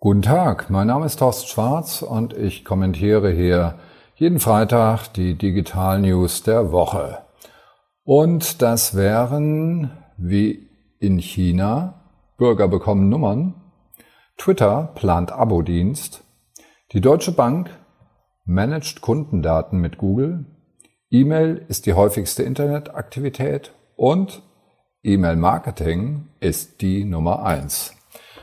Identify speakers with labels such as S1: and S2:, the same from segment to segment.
S1: Guten Tag, mein Name ist Thorsten Schwarz und ich kommentiere hier jeden Freitag die Digital News der Woche. Und das wären, wie in China, Bürger bekommen Nummern, Twitter plant Abo-Dienst, die Deutsche Bank managt Kundendaten mit Google, E-Mail ist die häufigste Internetaktivität und E-Mail-Marketing ist die Nummer eins.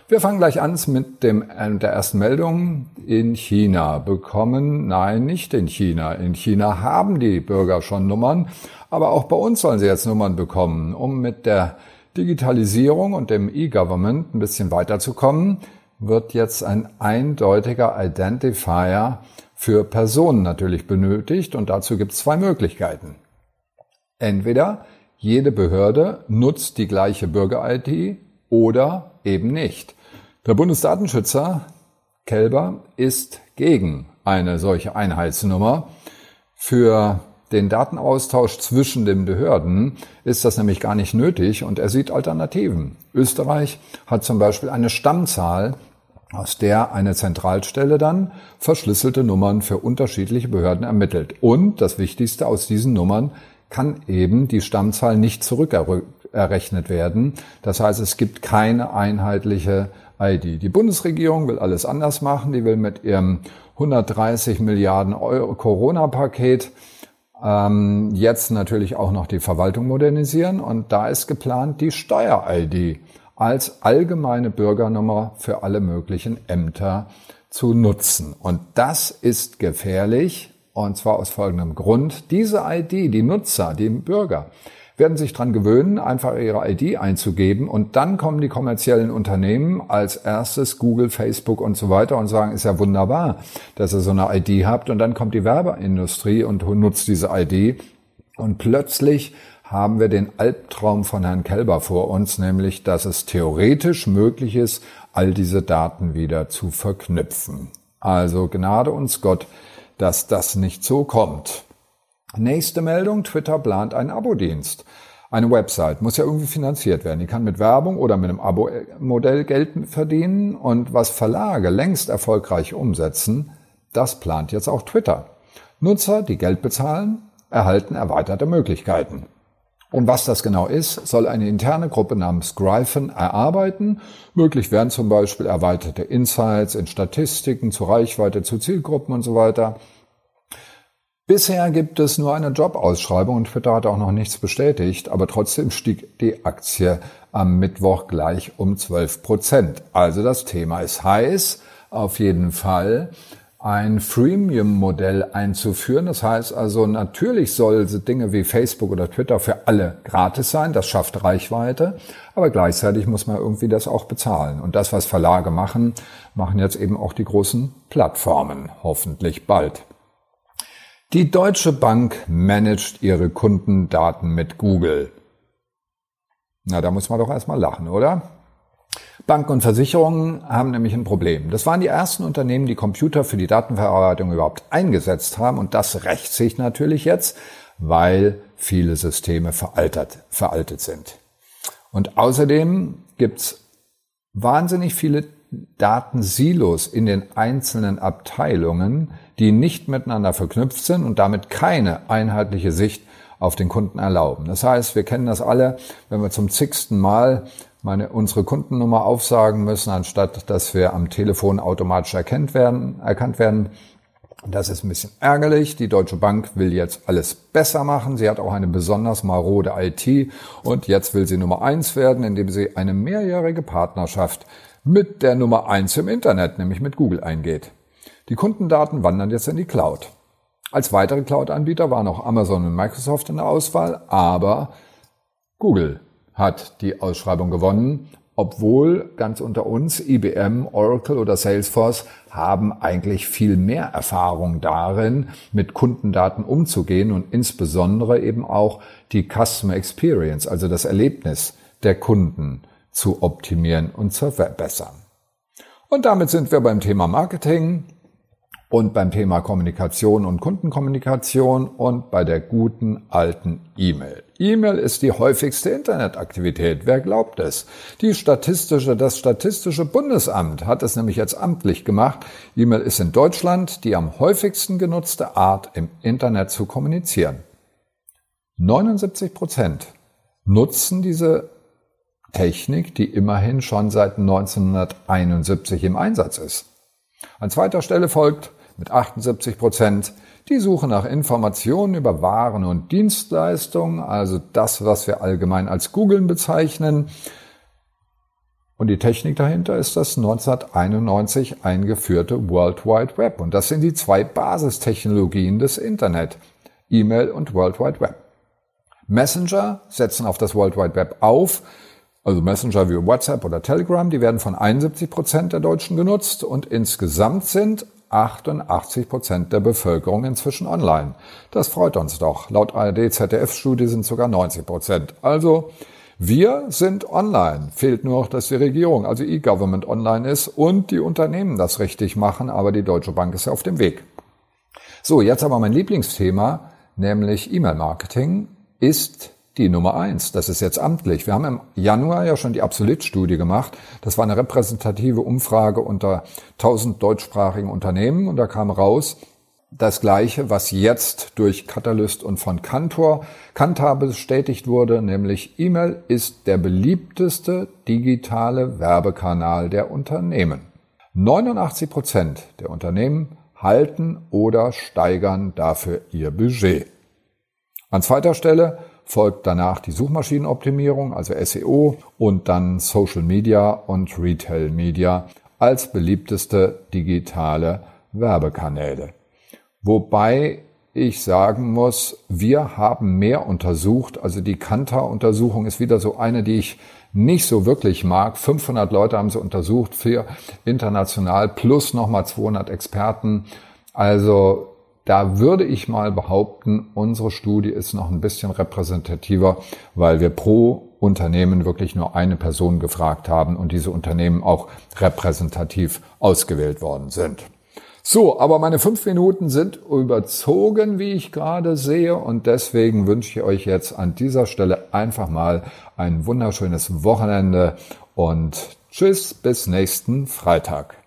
S1: Wir fangen gleich an mit dem, äh, der ersten Meldung. In China bekommen, nein, nicht in China. In China haben die Bürger schon Nummern, aber auch bei uns sollen sie jetzt Nummern bekommen. Um mit der Digitalisierung und dem E-Government ein bisschen weiterzukommen, wird jetzt ein eindeutiger Identifier für Personen natürlich benötigt und dazu gibt es zwei Möglichkeiten. Entweder jede Behörde nutzt die gleiche Bürger-ID oder eben nicht. Der Bundesdatenschützer Kelber ist gegen eine solche Einheitsnummer. Für den Datenaustausch zwischen den Behörden ist das nämlich gar nicht nötig und er sieht Alternativen. Österreich hat zum Beispiel eine Stammzahl, aus der eine Zentralstelle dann verschlüsselte Nummern für unterschiedliche Behörden ermittelt. Und das Wichtigste aus diesen Nummern kann eben die Stammzahl nicht zurückerrechnet werden. Das heißt, es gibt keine einheitliche ID. Die Bundesregierung will alles anders machen. Die will mit ihrem 130 Milliarden Euro Corona-Paket ähm, jetzt natürlich auch noch die Verwaltung modernisieren. Und da ist geplant, die Steuer-ID als allgemeine Bürgernummer für alle möglichen Ämter zu nutzen. Und das ist gefährlich, und zwar aus folgendem Grund. Diese ID, die Nutzer, die Bürger, werden sich dran gewöhnen, einfach ihre ID einzugeben und dann kommen die kommerziellen Unternehmen als erstes Google, Facebook und so weiter und sagen, ist ja wunderbar, dass ihr so eine ID habt und dann kommt die Werbeindustrie und nutzt diese ID und plötzlich haben wir den Albtraum von Herrn Kelber vor uns, nämlich, dass es theoretisch möglich ist, all diese Daten wieder zu verknüpfen. Also Gnade uns Gott, dass das nicht so kommt. Nächste Meldung, Twitter plant einen Abo-Dienst. Eine Website muss ja irgendwie finanziert werden. Die kann mit Werbung oder mit einem Abo-Modell Geld verdienen. Und was Verlage längst erfolgreich umsetzen, das plant jetzt auch Twitter. Nutzer, die Geld bezahlen, erhalten erweiterte Möglichkeiten. Und was das genau ist, soll eine interne Gruppe namens Gryphon erarbeiten. Möglich wären zum Beispiel erweiterte Insights in Statistiken zur Reichweite, zu Zielgruppen und so weiter. Bisher gibt es nur eine Jobausschreibung und Twitter hat auch noch nichts bestätigt, aber trotzdem stieg die Aktie am Mittwoch gleich um 12 Prozent. Also das Thema ist heiß, auf jeden Fall ein Freemium-Modell einzuführen. Das heißt also, natürlich soll Dinge wie Facebook oder Twitter für alle gratis sein. Das schafft Reichweite. Aber gleichzeitig muss man irgendwie das auch bezahlen. Und das, was Verlage machen, machen jetzt eben auch die großen Plattformen. Hoffentlich bald. Die Deutsche Bank managt ihre Kundendaten mit Google. Na, da muss man doch erstmal lachen, oder? Banken und Versicherungen haben nämlich ein Problem. Das waren die ersten Unternehmen, die Computer für die Datenverarbeitung überhaupt eingesetzt haben. Und das rächt sich natürlich jetzt, weil viele Systeme veraltet, veraltet sind. Und außerdem gibt's wahnsinnig viele Datensilos in den einzelnen Abteilungen, die nicht miteinander verknüpft sind und damit keine einheitliche Sicht auf den Kunden erlauben. Das heißt, wir kennen das alle, wenn wir zum zigsten Mal meine, unsere Kundennummer aufsagen müssen, anstatt dass wir am Telefon automatisch erkannt werden, erkannt werden. Das ist ein bisschen ärgerlich. Die Deutsche Bank will jetzt alles besser machen. Sie hat auch eine besonders marode IT und jetzt will sie Nummer eins werden, indem sie eine mehrjährige Partnerschaft mit der Nummer eins im Internet, nämlich mit Google eingeht. Die Kundendaten wandern jetzt in die Cloud. Als weitere Cloud-Anbieter waren auch Amazon und Microsoft in der Auswahl, aber Google hat die Ausschreibung gewonnen, obwohl ganz unter uns IBM, Oracle oder Salesforce haben eigentlich viel mehr Erfahrung darin, mit Kundendaten umzugehen und insbesondere eben auch die Customer Experience, also das Erlebnis der Kunden zu optimieren und zu verbessern. Und damit sind wir beim Thema Marketing und beim Thema Kommunikation und Kundenkommunikation und bei der guten alten E-Mail. E-Mail ist die häufigste Internetaktivität. Wer glaubt es? Die statistische, das Statistische Bundesamt hat es nämlich jetzt amtlich gemacht. E-Mail ist in Deutschland die am häufigsten genutzte Art, im Internet zu kommunizieren. 79 Prozent nutzen diese Technik, die immerhin schon seit 1971 im Einsatz ist. An zweiter Stelle folgt mit 78 Prozent die Suche nach Informationen über Waren und Dienstleistungen, also das, was wir allgemein als Googlen bezeichnen. Und die Technik dahinter ist das 1991 eingeführte World Wide Web. Und das sind die zwei Basistechnologien des Internet, E-Mail und World Wide Web. Messenger setzen auf das World Wide Web auf, also Messenger wie WhatsApp oder Telegram, die werden von 71 Prozent der Deutschen genutzt und insgesamt sind 88 Prozent der Bevölkerung inzwischen online. Das freut uns doch. Laut ARD-ZDF-Studie sind sogar 90 Prozent. Also wir sind online. Fehlt nur noch, dass die Regierung, also E-Government online ist und die Unternehmen das richtig machen, aber die Deutsche Bank ist ja auf dem Weg. So, jetzt aber mein Lieblingsthema, nämlich E-Mail-Marketing, ist die Nummer eins. Das ist jetzt amtlich. Wir haben im Januar ja schon die Absolut-Studie gemacht. Das war eine repräsentative Umfrage unter 1000 deutschsprachigen Unternehmen und da kam raus, das Gleiche, was jetzt durch Catalyst und von Cantor, Kantar bestätigt wurde, nämlich E-Mail ist der beliebteste digitale Werbekanal der Unternehmen. 89 Prozent der Unternehmen halten oder steigern dafür ihr Budget. An zweiter Stelle folgt danach die Suchmaschinenoptimierung, also SEO, und dann Social Media und Retail Media als beliebteste digitale Werbekanäle. Wobei ich sagen muss, wir haben mehr untersucht. Also die Kantar-Untersuchung ist wieder so eine, die ich nicht so wirklich mag. 500 Leute haben sie untersucht, für international plus nochmal 200 Experten. Also da würde ich mal behaupten, unsere Studie ist noch ein bisschen repräsentativer, weil wir pro Unternehmen wirklich nur eine Person gefragt haben und diese Unternehmen auch repräsentativ ausgewählt worden sind. So, aber meine fünf Minuten sind überzogen, wie ich gerade sehe, und deswegen wünsche ich euch jetzt an dieser Stelle einfach mal ein wunderschönes Wochenende und tschüss bis nächsten Freitag.